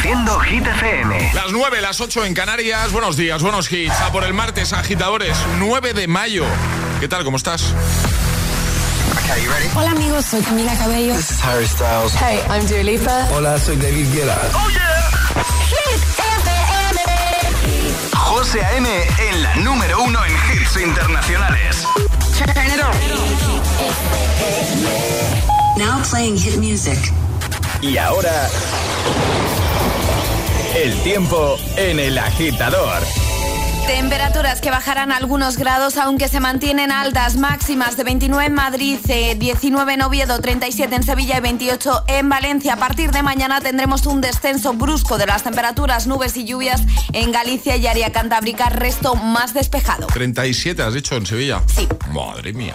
Reproduciendo Hit FM. Las 9, las 8 en Canarias. Buenos días, buenos hits. A por el martes, agitadores, 9 de mayo. ¿Qué tal? ¿Cómo estás? Hola amigos, soy Camila Cabello. This is Harry Styles. Hey, I'm Dua Lipa. Hola, soy David Guetta. Oh yeah. Hit FM. José A.M. en la número uno en hits internacionales. Turn it on. Now playing hit music. Y ahora el tiempo en el agitador. Temperaturas que bajarán algunos grados, aunque se mantienen altas, máximas de 29 en Madrid, 19 eh, en Oviedo, 37 en Sevilla y 28 en Valencia. A partir de mañana tendremos un descenso brusco de las temperaturas, nubes y lluvias en Galicia y área cantábrica, resto más despejado. 37, has dicho, en Sevilla. Sí. Madre mía.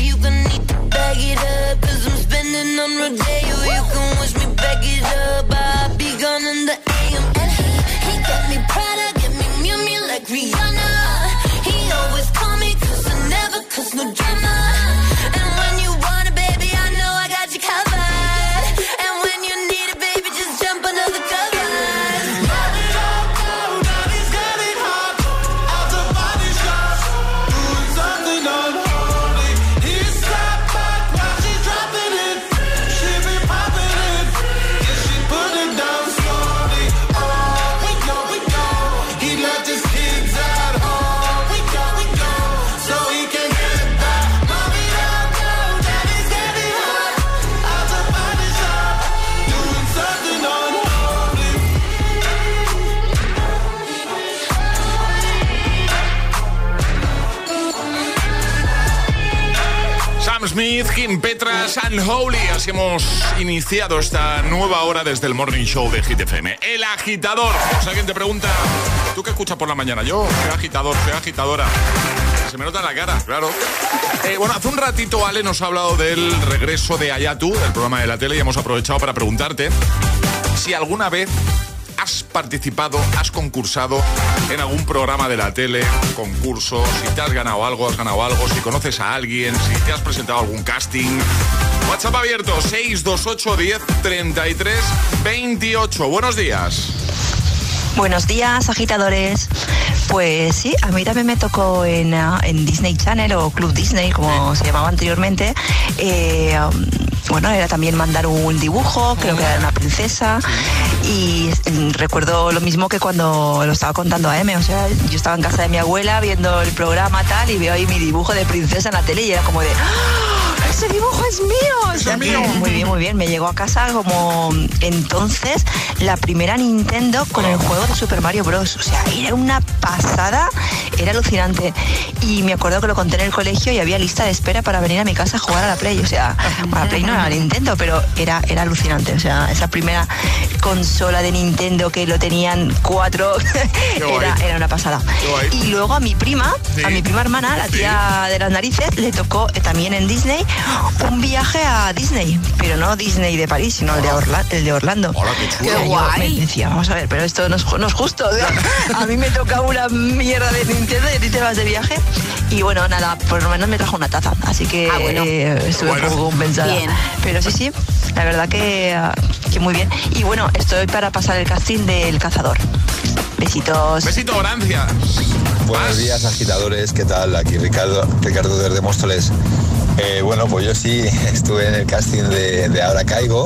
Petras, Holy. Así hemos iniciado esta nueva hora desde el Morning Show de Hit FM. El agitador. Si alguien te pregunta, ¿tú qué escuchas por la mañana? Yo, soy agitador, soy agitadora. Se me nota la cara, claro. Eh, bueno, hace un ratito Ale nos ha hablado del regreso de Ayatu, del programa de la tele, y hemos aprovechado para preguntarte si alguna vez has participado, has concursado en algún programa de la tele, concurso, si te has ganado algo, has ganado algo, si conoces a alguien, si te has presentado algún casting. WhatsApp abierto 628 10 33 28. Buenos días. Buenos días, agitadores. Pues sí, a mí también me tocó en, ah, Disney Channel o Club Disney, como se llamaba anteriormente. Eh, um, bueno, era también mandar un dibujo, creo que era una princesa. Y recuerdo lo mismo que cuando lo estaba contando a M. O sea, yo estaba en casa de mi abuela viendo el programa tal y veo ahí mi dibujo de princesa en la tele y era como de. ¡Ah! Ese dibujo es mío. mío. Muy bien, muy bien. Me llegó a casa como entonces la primera Nintendo con el juego de Super Mario Bros. O sea, era una pasada, era alucinante. Y me acuerdo que lo conté en el colegio y había lista de espera para venir a mi casa a jugar a la Play. O sea, a la Play no era Nintendo, pero era, era alucinante. O sea, esa primera consola de Nintendo que lo tenían cuatro, era, era, una pasada. Y luego a mi prima, a mi prima hermana, la tía de las narices, le tocó también en Disney un viaje a Disney, pero no Disney de París, sino el de, Orla- el de Orlando. Hola, qué chulo. Qué guay. me decía, vamos a ver, pero esto no es, ju- no es justo. a mí me toca una mierda de Nintendo y a ti te vas de viaje. Y bueno, nada, por lo menos me trajo una taza. Así que Ah, bueno. eh, estuve Bueno. un poco compensada. Bien. Pero sí, sí, la verdad que, ah, que muy bien. Y bueno, estoy para pasar el casting del cazador. Besitos. Besito, gracias. Buenos días, agitadores. ¿Qué tal? Aquí Ricardo, Ricardo desde Móstoles. Eh, bueno, pues yo sí estuve en el casting de, de Ahora Caigo,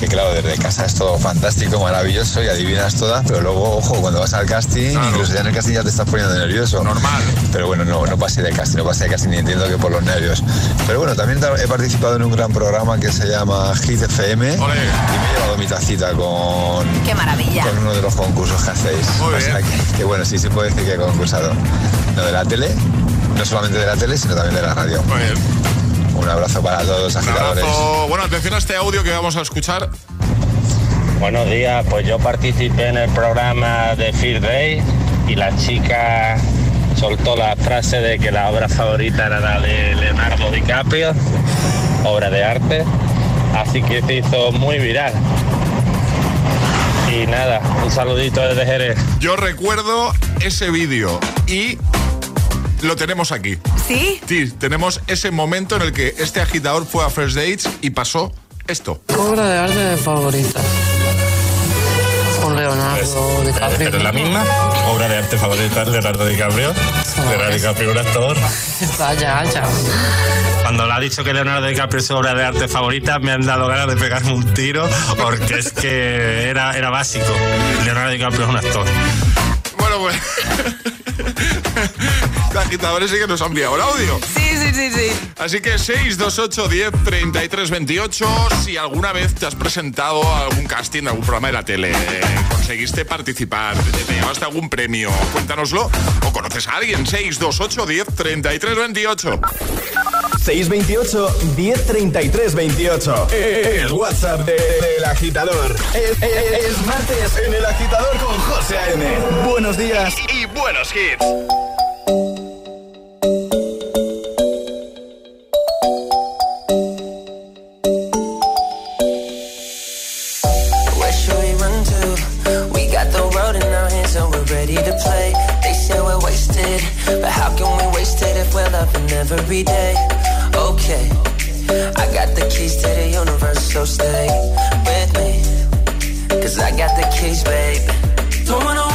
que claro, desde casa es todo fantástico, maravilloso y adivinas todas, pero luego, ojo, cuando vas al casting, Claro. incluso ya en el casting ya te estás poniendo nervioso. Normal. Pero bueno, no, no pasé de casting, no pasé de casting y entiendo que por los nervios. Pero bueno, también he participado en un gran programa que se llama Hit FM y me he llevado mi tacita con, Qué maravilla. con uno de los concursos que hacéis. Muy O sea bien. que, que bueno, sí se puede decir que he concursado. No de la tele, no solamente de la tele, sino también de la radio. Muy bien. Un abrazo para todos, Un agitadores. abrazo. Bueno, atención a este audio que vamos a escuchar. Buenos días, pues yo participé en el programa de Fear Day y la chica soltó la frase de que la obra favorita era la de Leonardo DiCaprio, obra de arte, así que se hizo muy viral. Y nada, un saludito desde Jerez. Yo recuerdo ese vídeo y lo tenemos aquí. ¿Sí? Sí, tenemos ese momento en el que este agitador fue a First Dates y pasó esto. Obra de arte favorita. Con Leonardo DiCaprio. ¿Pero es la misma? ¿Obra de arte favorita de Leonardo DiCaprio? Leonardo DiCaprio, un actor. Vaya, vaya. Cuando le ha dicho que Leonardo DiCaprio es su obra de arte favorita, me han dado ganas de pegarme un tiro porque es que era, era básico. Leonardo DiCaprio es un actor. Bueno, pues. Agitadores sí que nos han enviado el audio. Sí, sí, sí, sí. Así que 628 10 33 28. Si alguna vez te has presentado a algún casting, a algún programa de la tele, conseguiste participar, te, te llevaste algún premio, cuéntanoslo. O conoces a alguien, 628 10 33 28. 628 1033 28. El WhatsApp de- del agitador. Es, es- es martes en el agitador con José A.M. Buenos días y buenos hits. Every day? Okay, I got the keys to the universe, so stay with me. Cause I got the keys, babe. Don't wanna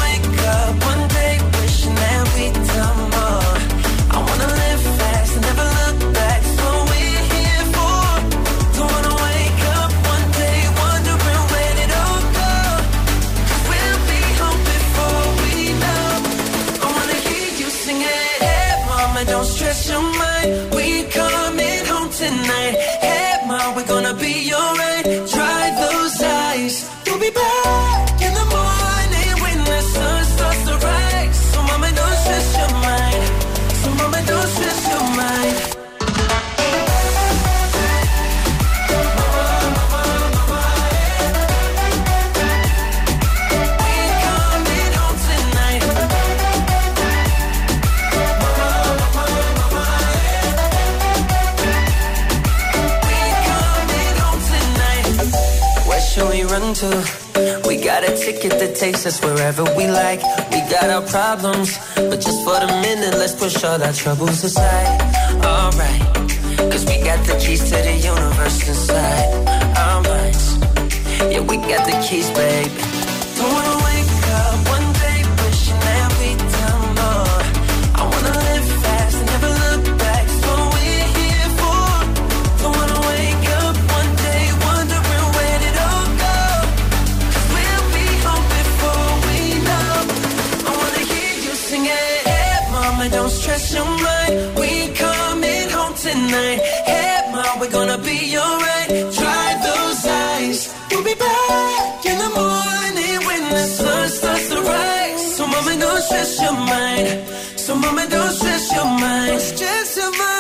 that takes us wherever we like. We got our problems, but just for the minute, let's push all our troubles aside. Alright, cause we got the keys to the universe inside our minds. Yeah, we got the keys, babe. Stress your mind. So, mama, don't stress your mind. Stress your mind.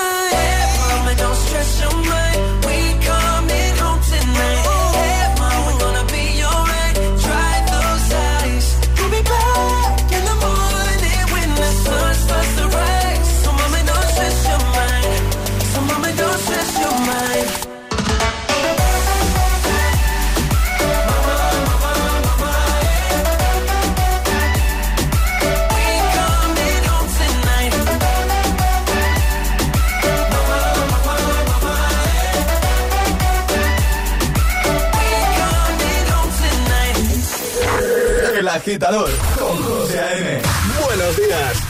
con José A.M. Buenos días.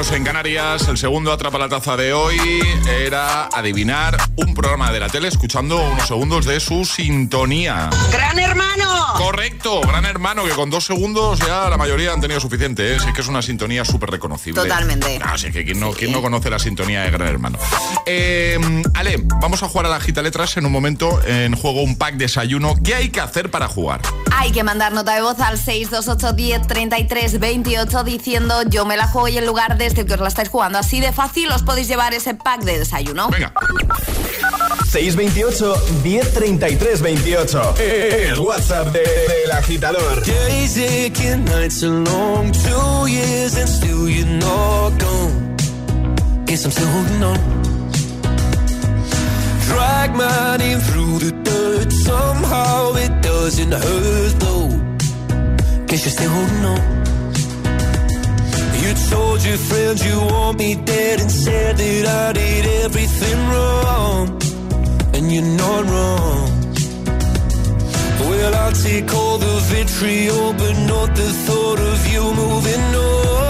en Canarias. El segundo atrapa la taza de hoy era adivinar un programa de la tele escuchando unos segundos de su sintonía. Gran hermano correcto. Gran hermano, que con dos segundos ya la mayoría han tenido suficiente. ¿eh? Es que es una sintonía súper reconocible. Totalmente. Ah, así que ¿quién no, ¿quién no, conoce la sintonía de Gran Hermano? Em, Ale, vamos a jugar a la gita letras en un momento. En juego un pack desayuno. ¿Qué hay que hacer para jugar? Hay que mandar nota de voz al 628 10 33 28 diciendo yo me la juego y el lugar desde el este que os la estáis jugando. Así de fácil os podéis llevar ese pack de desayuno. Venga. 628 1033 28. El WhatsApp de, del agitador. Days aching, nights are long, two years and still you're not gone. Guess I'm still holding on. Drag my name through the dirt, somehow it doesn't hurt though. Guess you're still holding on. You told your friends you want me dead and said that I did everything wrong. and you're not wrong. Well, I'll take all the vitriol, but not the thought of you moving on.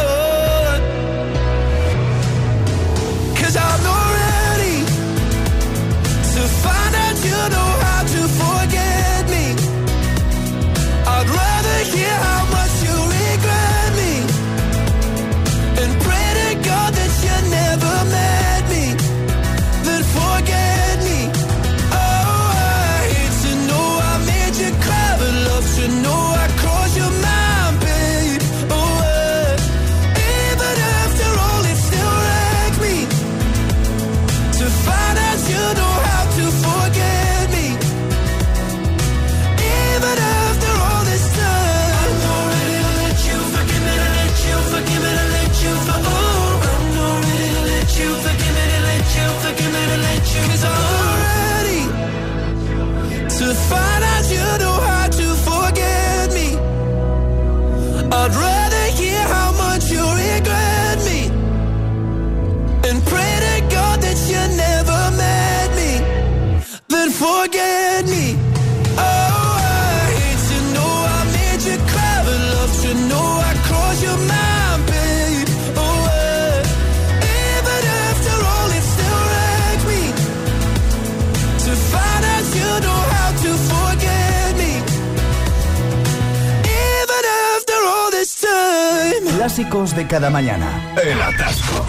de cada mañana. El atasco.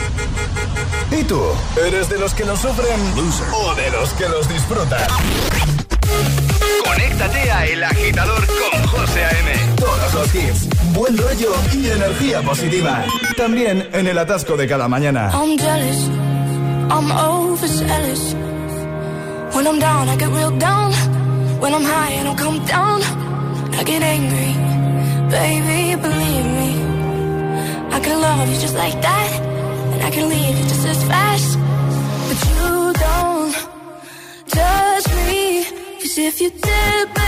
¿Y tú? ¿Eres de los que lo sufren Loser. o de los que los disfrutan? Conéctate a El Agitador con José A.M. Todos los hits, buen rollo y energía positiva. También en el atasco de cada mañana. I'm jealous, I'm overzealous. When I'm down, I get real down. When I'm high, I don't come down. I get angry, baby, believe me. can love you just like that, and I can leave you just as fast. But you don't judge me, cause if you did,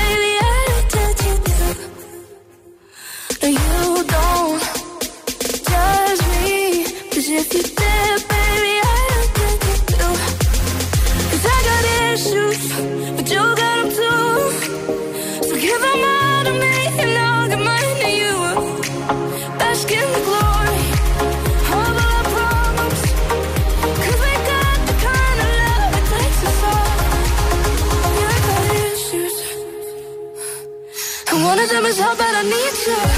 how bad I need you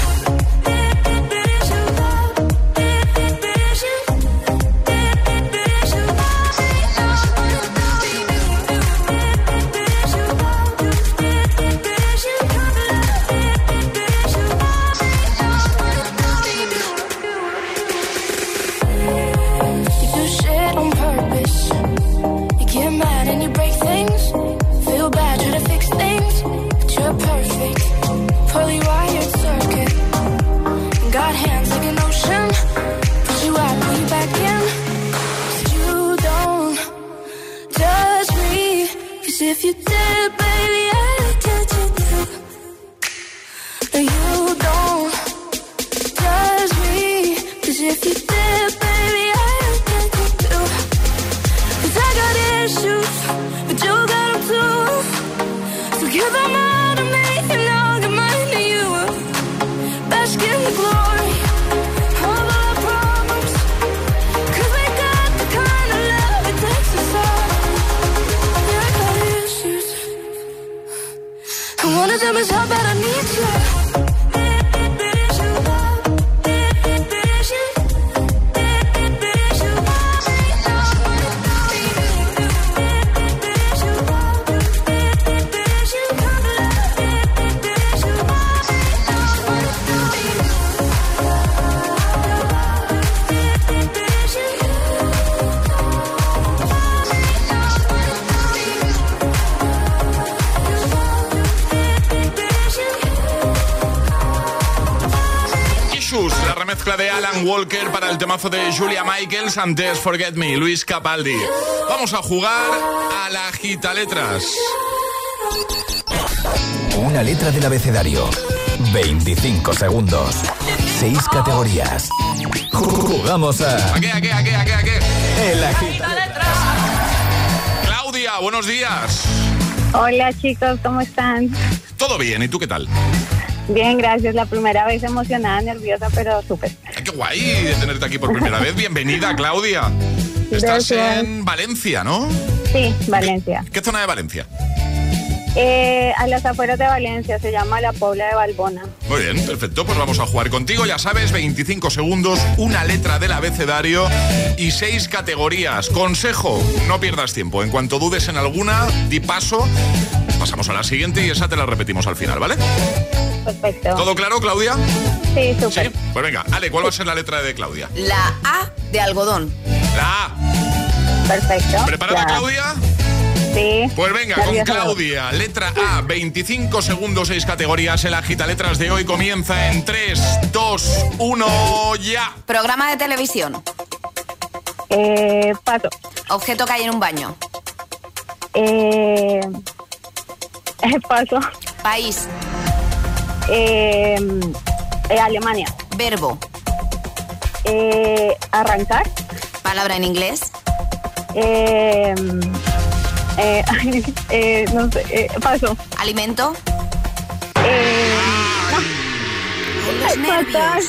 Walker para el temazo de Julia Michaels, antes Forget Me, Luis Capaldi. Vamos a jugar a la gita letras. Una letra del abecedario. 25 segundos. 6 categorías. Jugamos a. ¿A qué, a qué, a qué, a qué, a qué? El agita. Claudia, buenos días. Hola chicos, ¿cómo están? Todo bien, ¿y tú qué tal? Bien, gracias. La primera vez emocionada, nerviosa, pero súper. Guay de tenerte aquí por primera vez. Bienvenida, Claudia. Estás Gracias. en Valencia, ¿no? Sí, Valencia. ¿Qué zona de Valencia? Eh, a las afueras de Valencia, se llama La Pobla de Balbona. Muy bien, perfecto. Pues vamos a jugar contigo. Ya sabes, 25 segundos, una letra del abecedario y seis categorías. Consejo, no pierdas tiempo. En cuanto dudes en alguna, di paso. Pasamos a la siguiente y esa te la repetimos al final, ¿vale? Perfecto. ¿Todo claro, Claudia? Sí, súper. Pues venga, Ale, ¿cuál va a ser la letra de Claudia? La A de algodón. La A. Perfecto. ¿Preparada, Ya. Claudia? Sí. Pues venga, con. Claudia, letra A, 25 segundos, 6 categorías. El agita letras de hoy comienza en 3, 2, 1, ya. Programa de televisión. Eh, paso. Objeto que hay en un baño. Eh, paso. País. Eh, eh, Alemania. Verbo. Eh, arrancar. Palabra en inglés. Eh, eh, eh, no sé. eh, paso. Alimento. Los nervios.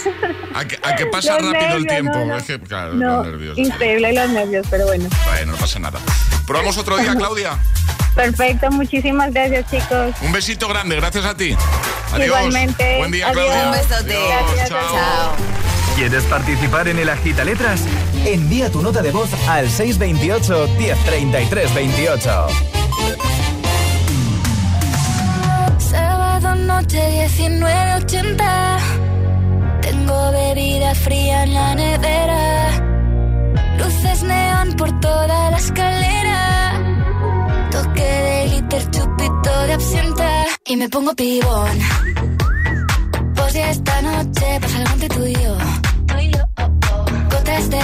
¿A que, a que Los rápido el tiempo? no, no. Es que, claro, no, los nervios. increíble los nervios, pero bueno. Bueno, no pasa nada. Probamos otro día, Claudia. Perfecto, muchísimas gracias chicos. Un besito grande, gracias a ti. Adiós. Igualmente. Buen día, Adiós. Claudia. Un besote. Adiós. Chao. ¿Quieres participar en el agita letras? Envía tu nota de voz al 628 1033 28. Sábado noche 1980. Tengo bebida fría en la nevera. Luces neón por toda la escalera. Toque de glitter, chupito de absenta. Y me pongo pibón. Pues ya esta noche pasa algo entre tú y yo.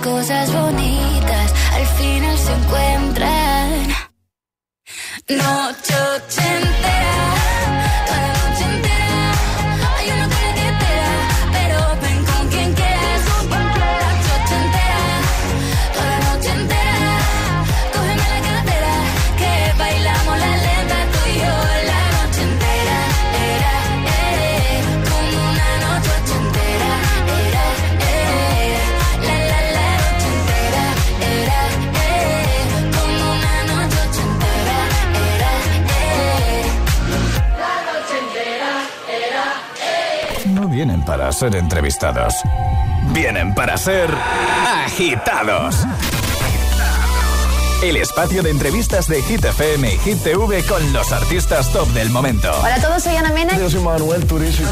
Las cosas bonitas para ser entrevistados. Vienen para ser agitados. El espacio de entrevistas de Hit FM y Hit TV con los artistas top del momento. Hola a todos, soy Ana Mena. Yo soy Manuel Turizo.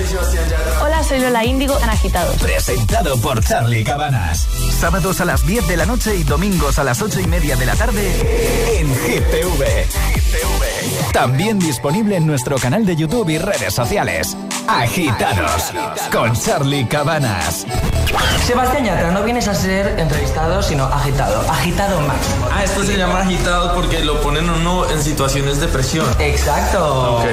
Hola, soy Lola Índigo en Agitados. Presentado por Charlie Cabanas. Sábados a las 10 de la noche y domingos a las 8 y media de la tarde en Hit TV. También disponible en nuestro canal de YouTube y redes sociales. Agitados con Charlie Cabanas. Sebastián Yatra, no vienes a ser entrevistado, sino agitado. Agitado máximo. Ah, esto se llama agitado porque lo ponen uno en situaciones de presión. Exacto. Ok.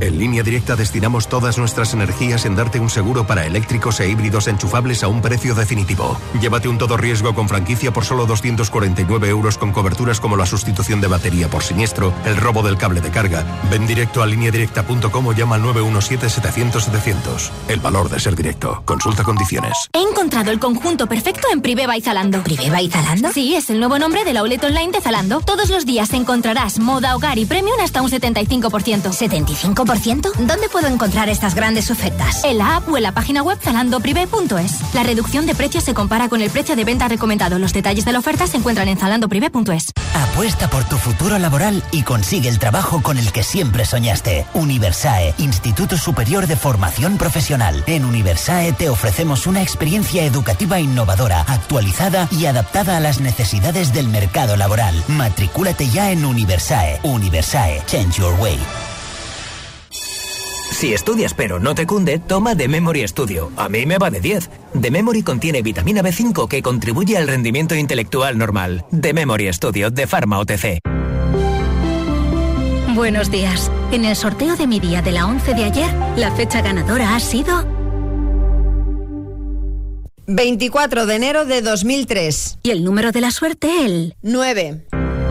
En línea directa destinamos todas nuestras energías en darte un seguro para eléctricos e híbridos enchufables a un precio definitivo. Llévate un todo riesgo con franquicia por solo 249 euros con coberturas como la sustitución de batería por siniestro, el robo del cable de carga. Ven directo a lineadirecta.com o llama al 917-700-700. El valor de ser directo. Consulta condiciones. He encontrado el conjunto perfecto en Privé by Zalando. ¿Privé by Zalando? Sí, es el nuevo nombre del outlet online de Zalando. Todos los días encontrarás moda, hogar y premium hasta un 75%. ¿75%? ¿Dónde puedo encontrar estas grandes ofertas? En la app o en la página web zalandoprivé.es. La reducción de precios se compara con el precio de venta recomendado. Los detalles de la oferta se encuentran en zalandoprivé.es. Apuesta por tu futuro laboral y consigue el trabajo con el que siempre soñaste. Universae, Instituto Superior de Formación Profesional. En Universae te ofrecemos una experiencia educativa innovadora, actualizada y adaptada a las necesidades del mercado laboral. Matricúlate ya en Universae. Universae, Change Your Way. Si estudias pero no te cunde, toma The Memory Studio. A mí me va de 10. The Memory contiene vitamina B5 que contribuye al rendimiento intelectual normal. The Memory Studio de Pharma OTC. Buenos días. En el sorteo de mi día de la 11 de ayer, la fecha ganadora ha sido 24 de enero de 2003. y el número de la suerte el 9.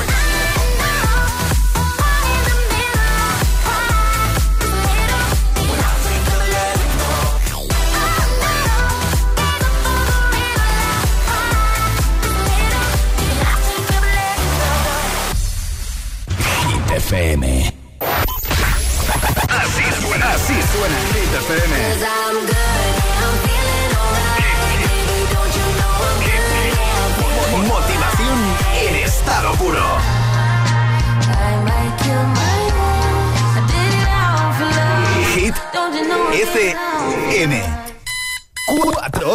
lyrics.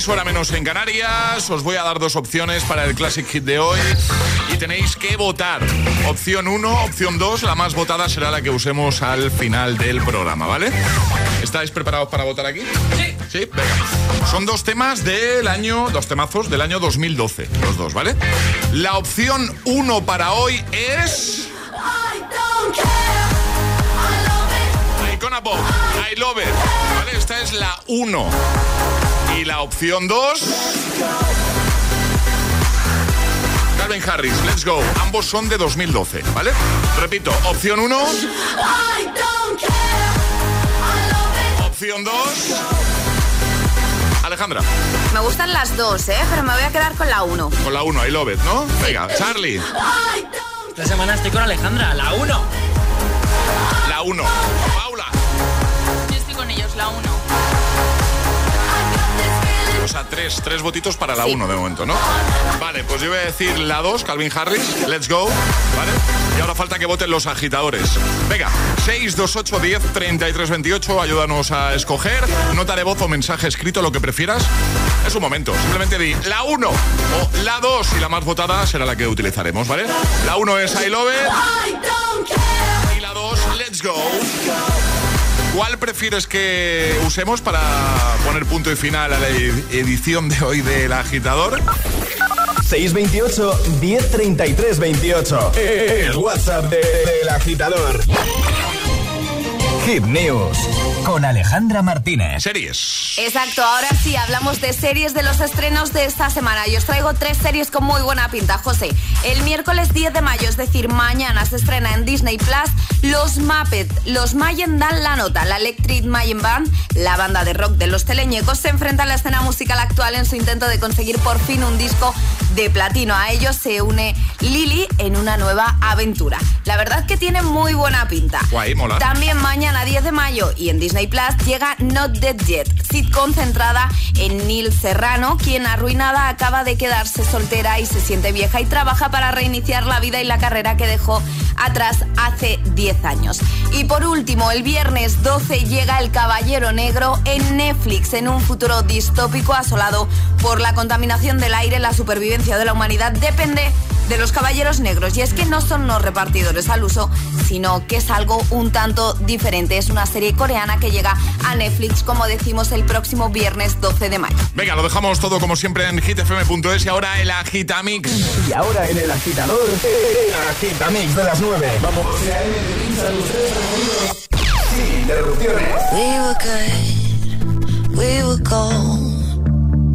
9.36, hora menos en Canarias. Os voy a dar dos opciones para el Classic Hit de hoy. Y tenéis que votar. Opción 1, opción 2. La más votada será la que usemos al final del programa, ¿vale? ¿Estáis preparados para votar aquí? Sí. Sí, venga. Son dos temas del año, dos temazos del año 2012, los dos, ¿vale? La opción 1 para hoy es... Icona Pop, I Love It. ¿Vale? Esta es la 1. Y la opción 2... Calvin Harris, Let's Go. Ambos son de 2012, ¿vale? Repito, opción 1... Opción 2... Alejandra. Me gustan las dos, ¿eh? Pero me voy a quedar con la 1. Con la 1, I love it, ¿no? Venga, Charlie. Esta semana estoy con Alejandra, la 1. La 1. Paula. Yo estoy con ellos, la 1. Sea, tres, tres votitos para la 1 de momento, ¿no? Vale, pues yo voy a decir la 2, Calvin Harris, let's go, ¿vale? Y ahora falta que voten los agitadores. Venga, 628 10 33 28, ayúdanos a escoger, nota de voz o mensaje escrito, lo que prefieras. Es un momento, simplemente di la 1 o la 2 y la más votada será la que utilizaremos, ¿vale? La 1 es I love it. Y la 2, let's go. ¿Cuál prefieres que usemos para poner punto y final a la edición de hoy del agitador? 628 1033 28. El WhatsApp del agitador. Hit News con Alejandra Martínez. Series. Exacto, ahora sí, hablamos de series de los estrenos de esta semana. Y os traigo tres series con muy buena pinta, José. El miércoles 10 de mayo, es decir, mañana se estrena en Disney Plus Los Muppets. Los Mayen dan la nota. La Electric Mayen Band, la banda de rock de los teleñecos, se enfrenta a la escena musical actual en su intento de conseguir por fin un disco de platino. A ellos se une Lily en una nueva aventura. La verdad que tiene muy buena pinta. Guay, mola. También mañana 10 de mayo y en Disney Plus llega Not Dead Yet, sitcom centrada en Neil Serrano, quien arruinada acaba de quedarse soltera y se siente vieja y trabaja para reiniciar la vida y la carrera que dejó atrás hace 10 años. Y por último, el viernes 12 llega El Caballero Negro en Netflix, en un futuro distópico asolado por la contaminación del aire, la supervivencia de la humanidad depende de los caballeros negros. Y es que no son los repartidores al uso, sino que es algo un tanto diferente. Es una serie coreana que llega a Netflix, como decimos, el próximo viernes 12 de mayo. Venga, lo dejamos todo como siempre en hitfm.es y ahora el Agitamix. Y ahora en el agitador, el Agitamix de las 9. Vamos. Sin interrupciones. We were good, we were gold.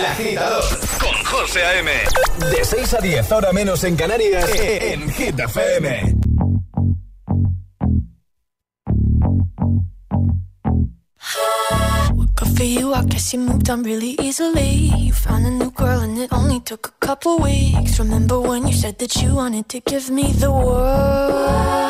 El Agitador con José A.M. De 6 a 10, ahora menos en Canarias, en FM. For you, I guess you moved on really easily. You found a new girl, and it only took a couple weeks. Remember when you said that you wanted to give me the world?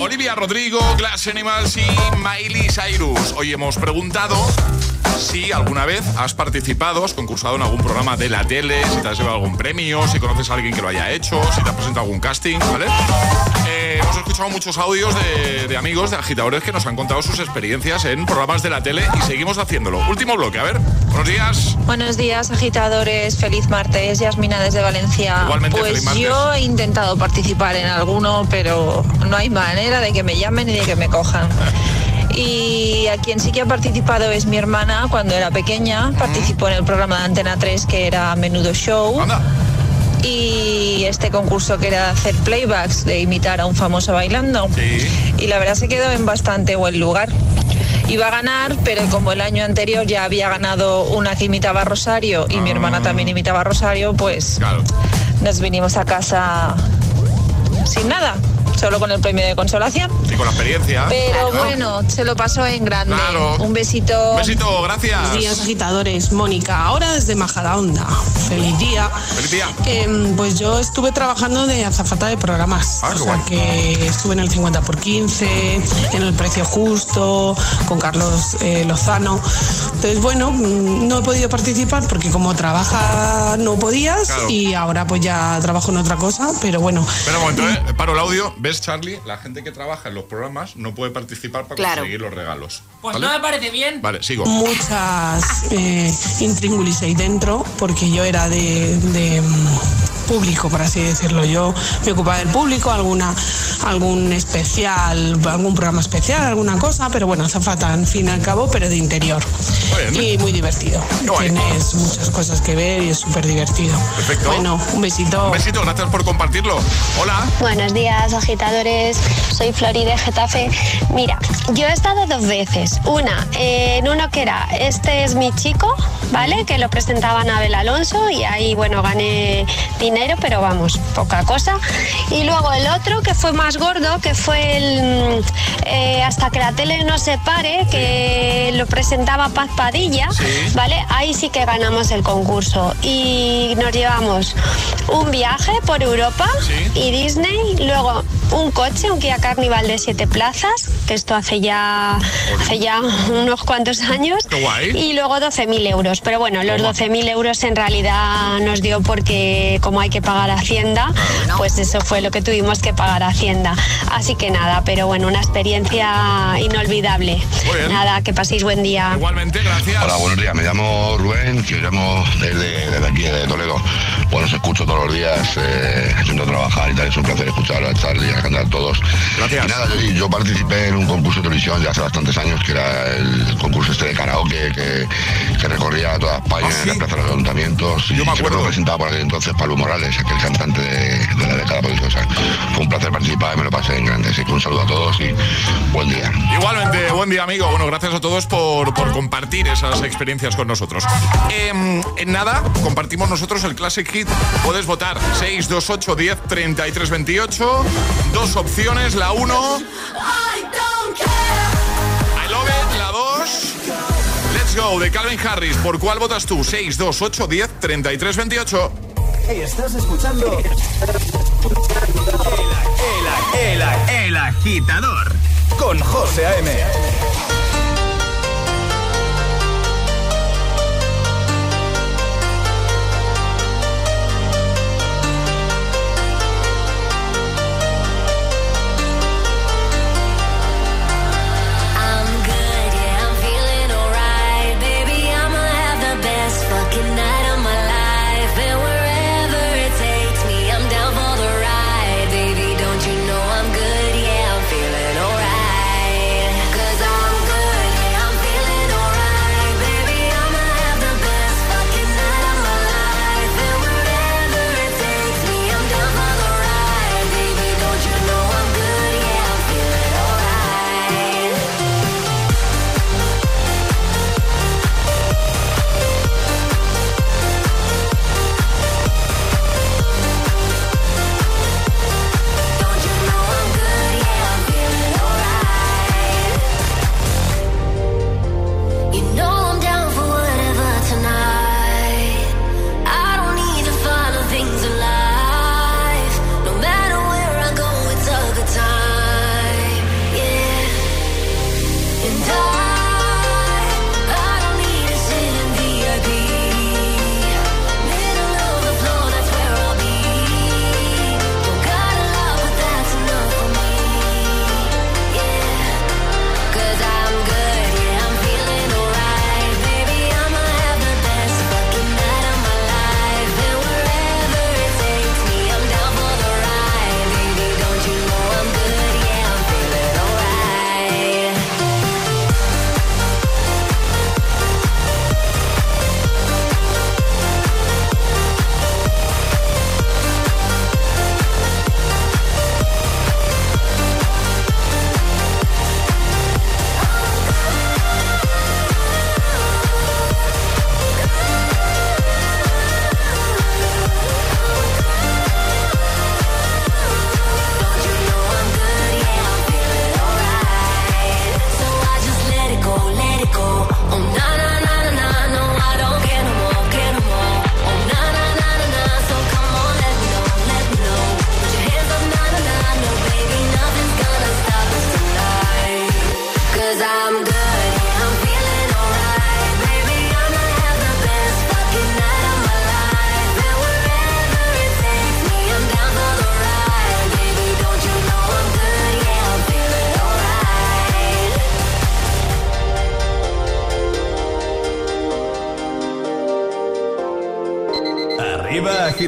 Olivia Rodrigo, Glass Animals y Miley Cyrus. Hoy hemos preguntado si alguna vez has participado, has concursado en algún programa de la tele, si te has llevado algún premio, si conoces a alguien que lo haya hecho, si te has presentado algún casting, ¿vale? Eh, hemos escuchado muchos audios de, de amigos, de agitadores que nos han contado sus experiencias en programas de la tele y seguimos haciéndolo. Último bloque, a ver. Buenos días. Buenos días, agitadores. Feliz martes. Yasmina desde Valencia. Igualmente, pues feliz yo he intentado participar en alguno, pero no hay manera de que me llamen ni de que me cojan. Y a quien sí que ha participado es mi hermana cuando era pequeña. Participó en el programa de Antena 3 que era Menudo Show. Y este concurso que era hacer playbacks de imitar a un famoso bailando. Y la verdad se quedó en bastante buen lugar. Iba a ganar, pero como el año anterior ya había ganado una que imitaba a Rosario y mi hermana también imitaba a Rosario, pues nos vinimos a casa sin nada, solo con el premio de consolación. Y con la experiencia. Pero Claro. bueno, se lo pasó en grande. Claro. Un besito. Un besito, gracias. Buenos días, agitadores. Mónica, ahora desde Majadahonda. Feliz día. Feliz día. Em, pues yo estuve trabajando de azafata de programas. Ah, o sea guay. que estuve en el 50 por 15, en el precio justo, con Carlos eh, Lozano. Entonces, bueno, mm, no he podido participar porque como trabaja no podías Claro. y ahora pues ya trabajo en otra cosa, pero bueno. Espera un momento, ¿eh? Paro el audio. ¿Ves, Charlie? La gente que trabaja en los programas no puede participar para Claro. conseguir los regalos. Pues ¿vale? no me parece bien. Vale, sigo. Muchas eh, intríngulis ahí dentro, porque yo era de, de, público, por así decirlo. Yo me ocupaba del público, alguna, algún especial, algún programa especial, alguna cosa, pero bueno, azafata al fin y al cabo, pero de interior. Y muy divertido. Tienes muchas cosas que ver y es súper divertido. Perfecto. Bueno, un besito. Un besito, gracias por compartirlo. Hola. Buenos días, agitadores. Soy Flori de Getafe. Mira, yo he estado dos veces. Una, en uno que era Este es mi chico, ¿vale? Que lo presentaba Anabel Alonso y ahí, bueno, gané dinero, pero vamos, poca cosa. Y luego el otro que fue más gordo, que fue el mm, eh, Hasta que la tele no se pare, que lo presentaba Paz Padilla, ¿vale? Ahí sí que ganamos el concurso. Y nos llevamos un viaje por Europa y Disney, luego un coche, un Kia Carnival de siete plazas, que esto hace ya, hace ya unos cuantos años, y luego 12.000 euros. Pero bueno, los 12.000 euros en realidad nos dio porque como hay que pagar Hacienda, ah, pues eso fue lo que tuvimos que pagar Hacienda. Así que nada, pero bueno, una experiencia inolvidable. Nada, que paséis buen día. Igualmente, gracias. Hola, buenos días. Me llamo Rubén, que llamo desde, aquí, de Toledo. Bueno, os escucho todos los días, eh, haciendo trabajar y tal. Es un placer escuchar a Charlie, y a cantar todos. Gracias. Y nada, yo, participé en un concurso de televisión ya hace bastantes años, que era el concurso este de karaoke, que, que recorría toda España, ¿Ah, en la plaza de los ayuntamientos. Yo y me acuerdo. presentaba por aquel entonces Pablo Morales, aquel cantante de, de la década prodigiosa. Fue un placer participar y me lo pasé en grande. Así que un saludo a todos y buen día. Igualmente, buen día, amigo. Bueno, gracias a todos por, por compartir esas experiencias con nosotros. Eh, en nada, compartimos nosotros el Classic Hit. Puedes votar 628 10 33 28. Dos opciones, la 1. I love it, la 2. Let's go de Calvin Harris. ¿Por cuál votas tú? 6, 2, 8, 10, 33, 28. Estás escuchando. El, el, el, el agitador con José A.M.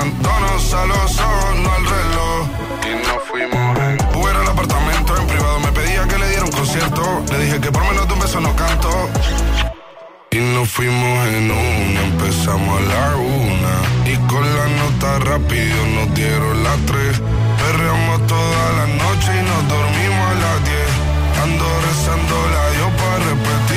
Mirándonos a los ojos, no al reloj. Y nos fuimos en Uber al apartamento en privado. Me pedía que le diera un concierto. Le dije que por menos de un beso no canto. Y nos fuimos en una, empezamos a la una. Y con la nota rápido nos dieron las tres. Perreamos toda la noche y nos dormimos a las diez. Ando rezando la yo para repetirlo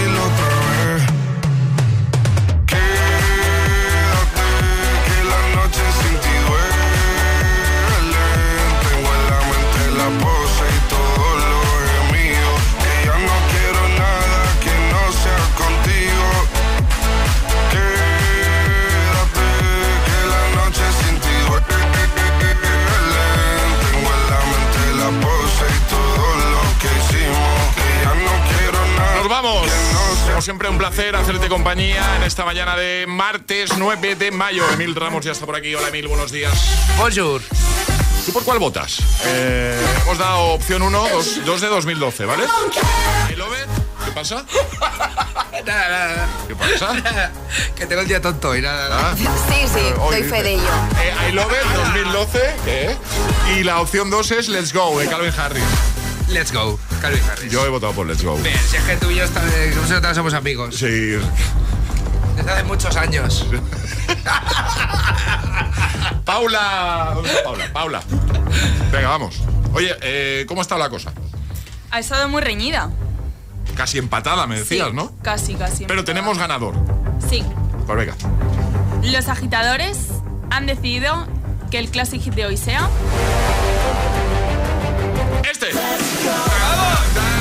siempre, un placer hacerte compañía en esta mañana de martes 9 de mayo. Emil Ramos ya está por aquí. Hola, Emil, buenos días. Bonjour. ¿Tú por cuál votas? Eh, hemos dado opción 1, 2 de 2012, ¿vale? I love it. ¿Qué pasa? Nada, nada. ¿Qué pasa? Que tengo el día tonto y nada. nada. Sí, sí, Eh, doy fe de ello. Eh, I love it 2012. ¿qué? Y la opción 2 es Let's Go, de Calvin Harris. Let's go, Calvin Harris. Yo he votado por Let's Go. Bien, si es que tú y yo nosotros somos amigos. Sí. Desde hace muchos años. Paula. ¿Dónde está Paula? Paula. Venga, vamos. Oye, eh, ¿cómo está la cosa? Ha estado muy reñida. Casi empatada, me decías, Sí, ¿no? Casi, casi. Pero tenemos ganador. Sí. Pues venga. Los agitadores han decidido que el Classic Hit de hoy sea. Este.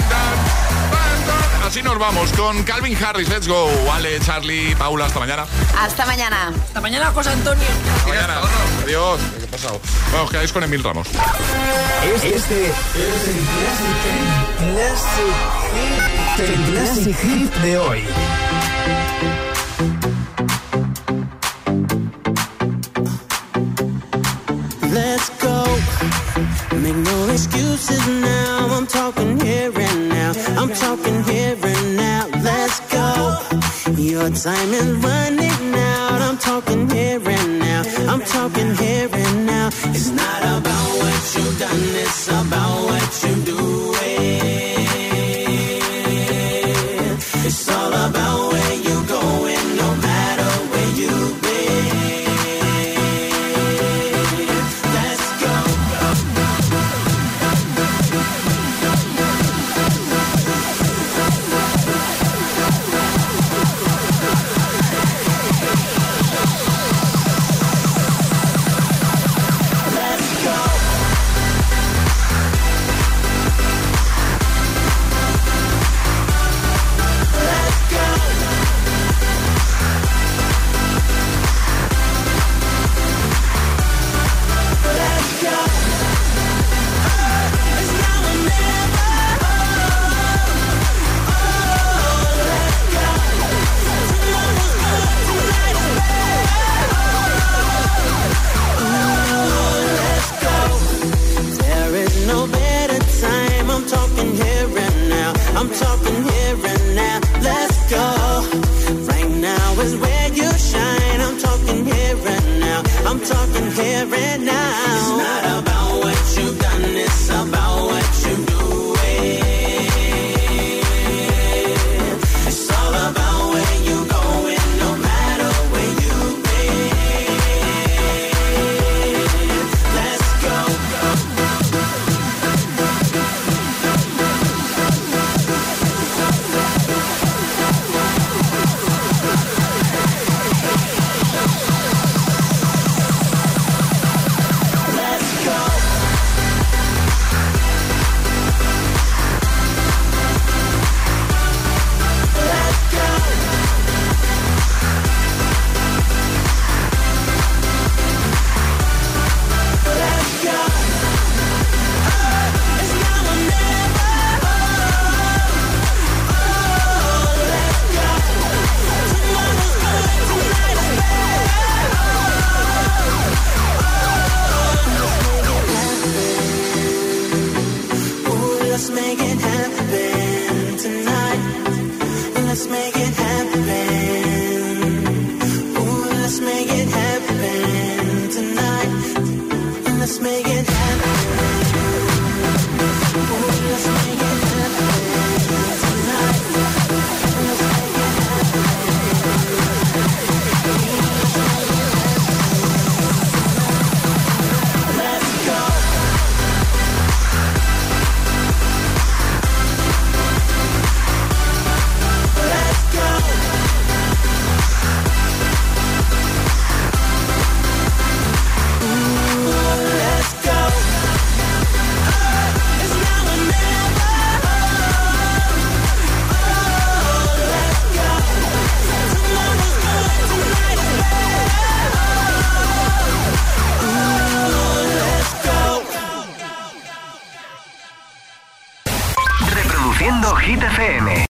Así nos vamos con Calvin Harris. Let's go. Vale, Charlie, Paula, hasta mañana. Hasta mañana. Hasta mañana, José Antonio. Hasta mañana. Adiós. ¿Qué ha pasado? Bueno, os quedáis con Emil Ramos. Este es el Classic Hit, el Classic Hit de hoy. Make no excuses now. I'm talking here and now. I'm talking here and now. Let's go. Your time is running out. I'm talking here and now. I'm talking here and now. It's not about what you've done, it's about what you do. It's all about where